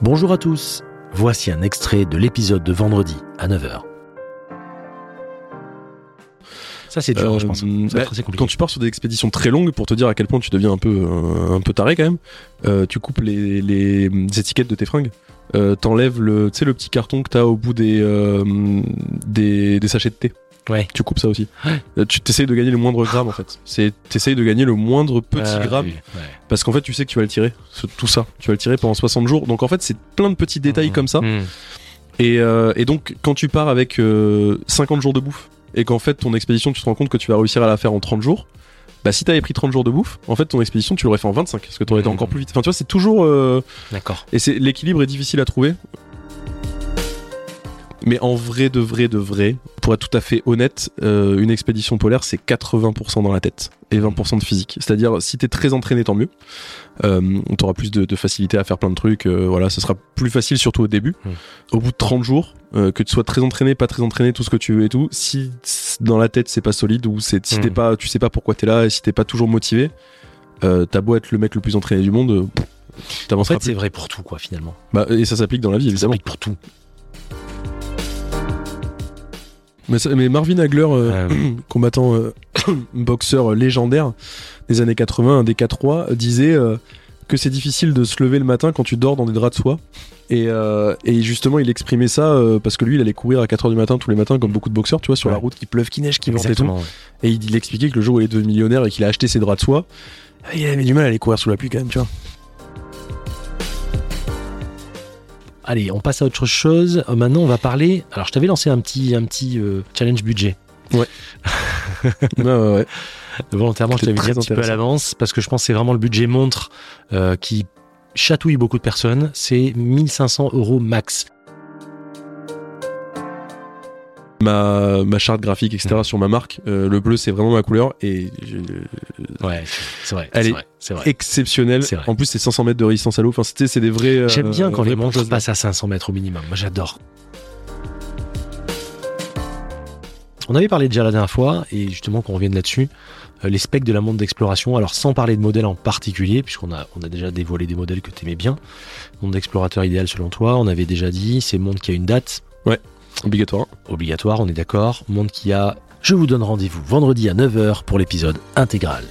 Bonjour à tous, voici un extrait de l'épisode de vendredi à 9h. Ça c'est dur, Euh, je pense. Ça va bah, compliqué. quand tu pars sur des expéditions très longues, pour te dire à quel point tu deviens un peu, euh, un peu taré quand même, euh, tu coupes les, les étiquettes de tes fringues. Euh, T'enlèves le, le petit carton que t'as au bout des, euh, des, des sachets de thé. Ouais. Tu coupes ça aussi. Euh, Tu t'essayes de gagner le moindre gramme en fait. C'est t'essayes de gagner le moindre petit Ah, gramme oui, ouais. parce qu'en fait tu sais que tu vas le tirer. Tout ça, tu vas le tirer pendant 60 jours. Donc en fait c'est plein de petits détails Mhm. comme ça. Et, euh, et donc, quand tu pars avec euh, 50 jours de bouffe, et qu'en fait, ton expédition, tu te rends compte que tu vas réussir à la faire en 30 jours, bah si t'avais pris 30 jours de bouffe, en fait, ton expédition, tu l'aurais fait en 25, parce que t'aurais été Mhm. encore plus vite. Enfin, tu vois, c'est toujours... euh, D'accord. Et c'est l'équilibre est difficile à trouver. Mais en vrai, de vrai, de vrai, pour être tout à fait honnête, euh, une expédition polaire, c'est 80% dans la tête et 20% de physique. C'est-à-dire, si t'es très entraîné, tant mieux. Euh, t'auras plus de, de facilité à faire plein de trucs. euh, voilà, ce sera plus facile, surtout au début. Mm. Au bout de 30 jours, euh, que tu sois très entraîné, pas très entraîné, tout ce que tu veux et tout, si dans la tête c'est pas solide ou si t'es pas, tu sais pas pourquoi t'es là et si t'es pas toujours motivé, t'as beau être le mec le plus entraîné du monde, pff, En fait, c'est vrai pour tout, quoi, finalement. Bah, et ça s'applique dans la vie, Ça évidemment. s'applique pour tout. Mais, Marvin Hagler, euh, Euh, combattant euh, boxeur légendaire des années 80, un des K3, disait euh, que c'est difficile de se lever le matin quand tu dors dans des draps de soie. Et, euh, et justement, il exprimait ça euh, parce que lui, il allait courir à 4h du matin tous les matins, comme beaucoup de boxeurs, tu vois, sur la route, qui pleuve, qui neige, qui vente et tout. ouais. Et il, il expliquait que le jour où il est devenu millionnaire et qu'il a acheté ses draps de soie, il avait du mal à aller courir sous la pluie quand même, tu vois. Allez, on passe à autre chose. Euh, Maintenant, on va parler. Alors, je t'avais lancé un petit, un petit euh, challenge budget. ouais, ouais, ouais. Volontairement, je t'avais dit un petit peu à l'avance parce que je pense que c'est vraiment le budget montre euh, qui chatouille beaucoup de personnes. C'est 1500 euros max. Ma, ma charte graphique, etc., Mm. sur ma marque, euh, le bleu, c'est vraiment ma couleur. Et je- Ouais, c'est vrai. Elle est vrai, c'est vrai. exceptionnel. C'est vrai. En plus, c'est 500 mètres de résistance à l'eau. Enfin, c'était, c'est des vrais. euh, J'aime bien quand les montres passent à 500 mètres au minimum. Moi, j'adore. On avait parlé déjà la dernière fois, et justement qu'on revienne là-dessus, euh, les specs de la montre d'exploration. Alors, sans parler de modèle en particulier, puisqu'on a, on a déjà dévoilé des modèles que tu aimais bien. Montre d'explorateur idéal selon toi, on avait déjà dit, c'est montre qui a une date Obligatoire. obligatoire, on est d'accord. Montre qui a. Je vous donne rendez-vous vendredi à 9h pour l'épisode intégral.